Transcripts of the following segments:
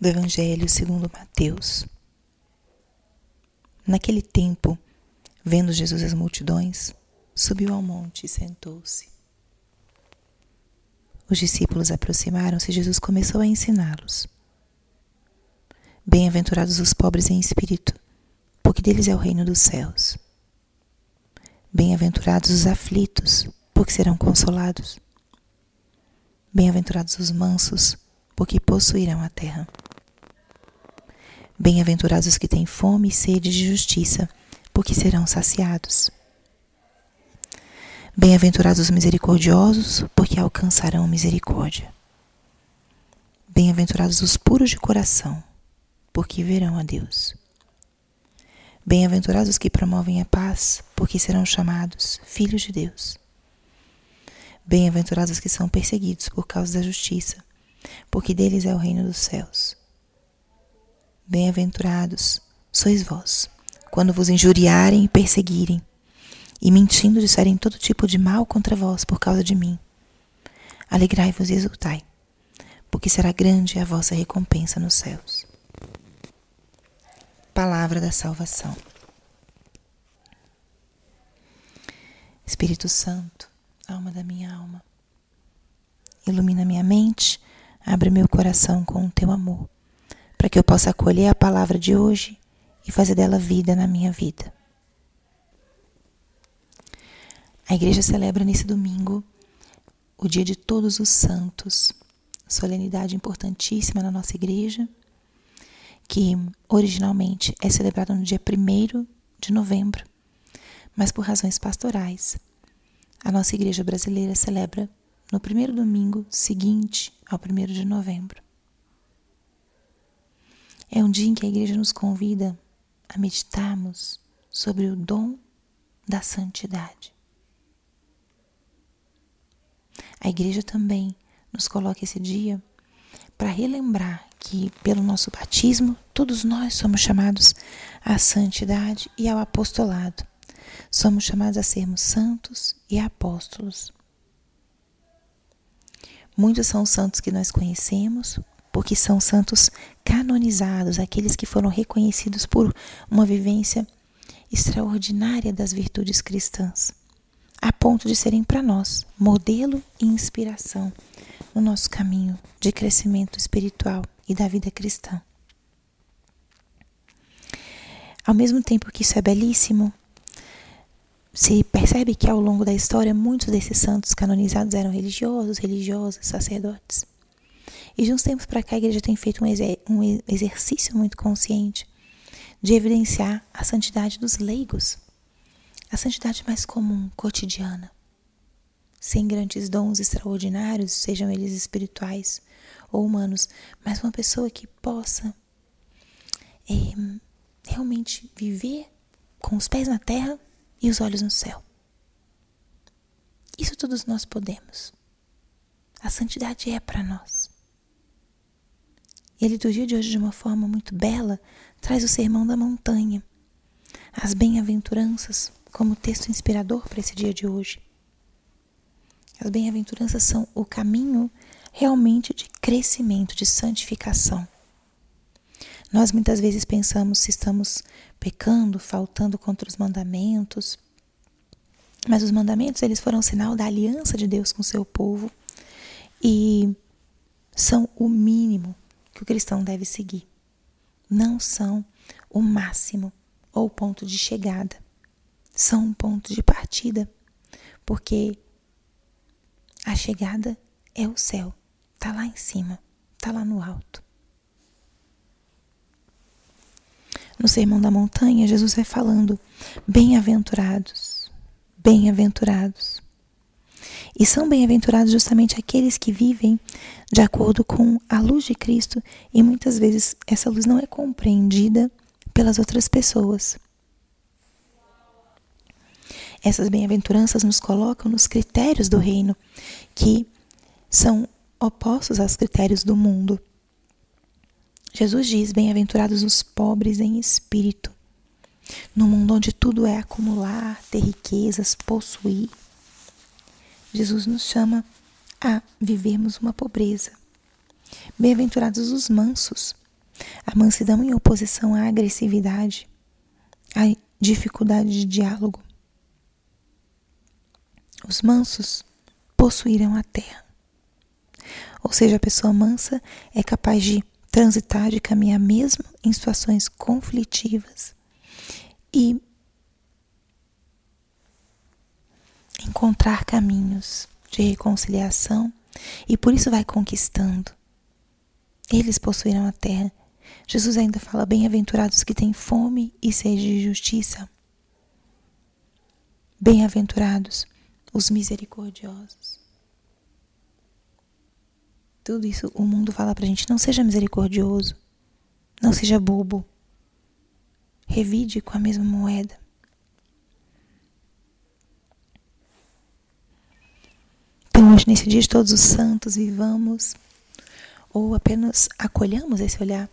do Evangelho segundo Mateus. Naquele tempo, vendo Jesus as multidões, subiu ao monte e sentou-se. Os discípulos aproximaram-se e Jesus começou a ensiná-los. Bem-aventurados os pobres em espírito, porque deles é o reino dos céus. Bem-aventurados os aflitos, porque serão consolados. Bem-aventurados os mansos, porque possuirão a terra. Bem-aventurados os que têm fome e sede de justiça, porque serão saciados. Bem-aventurados os misericordiosos, porque alcançarão misericórdia. Bem-aventurados os puros de coração, porque verão a Deus. Bem-aventurados os que promovem a paz, porque serão chamados filhos de Deus. Bem-aventurados os que são perseguidos por causa da justiça, porque deles é o reino dos céus. Bem-aventurados sois vós, quando vos injuriarem e perseguirem, e mentindo disserem todo tipo de mal contra vós por causa de mim. Alegrai-vos e exultai, porque será grande a vossa recompensa nos céus. Palavra da salvação. Espírito Santo, alma da minha alma, ilumina minha mente, abre meu coração com o teu amor para que eu possa acolher a palavra de hoje e fazer dela vida na minha vida. A igreja celebra nesse domingo o Dia de Todos os Santos, solenidade importantíssima na nossa igreja, que originalmente é celebrada no dia 1 de novembro, mas por razões pastorais, a nossa igreja brasileira celebra no primeiro domingo seguinte ao 1 de novembro. É um dia em que a igreja nos convida a meditarmos sobre o dom da santidade. A igreja também nos coloca esse dia para relembrar que, pelo nosso batismo, todos nós somos chamados à santidade e ao apostolado. Somos chamados a sermos santos e apóstolos. Muitos são os santos que nós conhecemos, porque são santos canonizados, aqueles que foram reconhecidos por uma vivência extraordinária das virtudes cristãs, a ponto de serem para nós modelo e inspiração no nosso caminho de crescimento espiritual e da vida cristã. Ao mesmo tempo que isso é belíssimo, se percebe que ao longo da história muitos desses santos canonizados eram religiosos, religiosas, sacerdotes. E de uns tempos para cá a igreja tem feito um, exer um exercício muito consciente de evidenciar a santidade dos leigos, a santidade mais comum, cotidiana, sem grandes dons extraordinários, sejam eles espirituais ou humanos, mas uma pessoa que possa é, realmente viver com os pés na terra e os olhos no céu. Isso todos nós podemos. A santidade é para nós. E a liturgia de hoje, de uma forma muito bela, traz o sermão da montanha, as bem-aventuranças como texto inspirador para esse dia de hoje. As bem-aventuranças são o caminho realmente de crescimento, de santificação. Nós muitas vezes pensamos se estamos pecando, faltando contra os mandamentos, mas os mandamentos eles foram sinal da aliança de Deus com o seu povo e são o mínimo que o cristão deve seguir. Não são o máximo ou o ponto de chegada. São um ponto de partida, porque a chegada é o céu, está lá em cima, está lá no alto. No Sermão da Montanha, Jesus vai falando: bem-aventurados, bem-aventurados e são bem-aventurados justamente aqueles que vivem de acordo com a luz de Cristo e muitas vezes essa luz não é compreendida pelas outras pessoas. Essas bem-aventuranças nos colocam nos critérios do reino, que são opostos aos critérios do mundo. Jesus diz: Bem-aventurados os pobres em espírito. No mundo onde tudo é acumular, ter riquezas, possuir, Jesus nos chama a vivermos uma pobreza. Bem-aventurados os mansos, A mansidão em oposição à agressividade, à dificuldade de diálogo. Os mansos possuirão a terra. Ou seja, a pessoa mansa é capaz de transitar, de caminhar mesmo em situações conflitivas e encontrar caminhos de reconciliação e por isso vai conquistando. Eles possuirão a terra. Jesus ainda fala: bem-aventurados que têm fome e sede de justiça. Bem-aventurados os misericordiosos. Tudo isso o mundo fala pra gente: não seja misericordioso, não seja bobo, revide com a mesma moeda. Nesse dia de Todos os Santos, vivamos ou apenas acolhamos esse olhar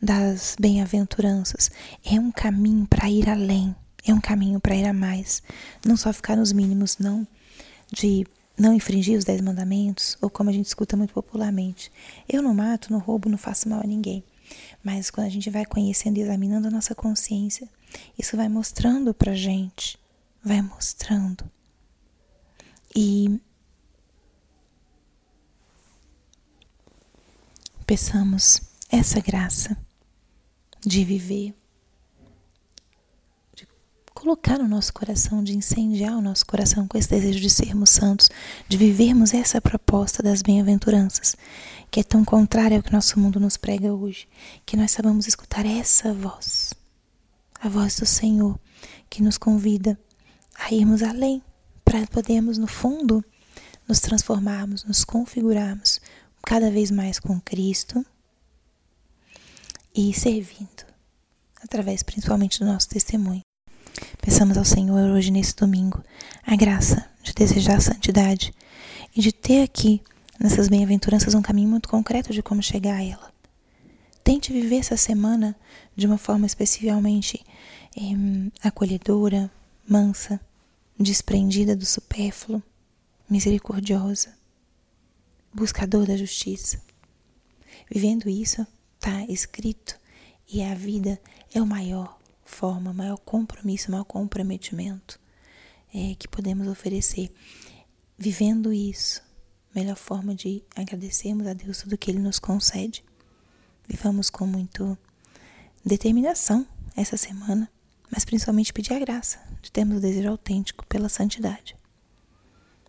das bem-aventuranças. É um caminho para ir além, é um caminho para ir a mais. Não só ficar nos mínimos, não de não infringir os dez mandamentos, ou como a gente escuta muito popularmente. Eu não mato, não roubo, não faço mal a ninguém. Mas quando a gente vai conhecendo e examinando a nossa consciência, isso vai mostrando pra gente, vai mostrando. E peçamos essa graça de viver, de colocar no nosso coração, de incendiar o nosso coração com esse desejo de sermos santos, de vivermos essa proposta das bem-aventuranças, que é tão contrária ao que nosso mundo nos prega hoje, que nós sabemos escutar essa voz, a voz do Senhor, que nos convida a irmos além, para podermos, no fundo, nos transformarmos, nos configurarmos cada vez mais com Cristo e servindo, através principalmente do nosso testemunho. Peçamos ao Senhor hoje, nesse domingo, a graça de desejar a santidade e de ter aqui, nessas bem-aventuranças, um caminho muito concreto de como chegar a ela. Tente viver essa semana de uma forma especialmente eh, acolhedora, mansa, desprendida do supérfluo, misericordiosa, buscador da justiça. Vivendo isso, está escrito e a vida é o maior forma, maior compromisso, maior comprometimento é, que podemos oferecer. Vivendo isso, melhor forma de agradecermos a Deus tudo que Ele nos concede. Vivamos com muito determinação essa semana, mas principalmente pedir a graça de termos o desejo autêntico pela santidade.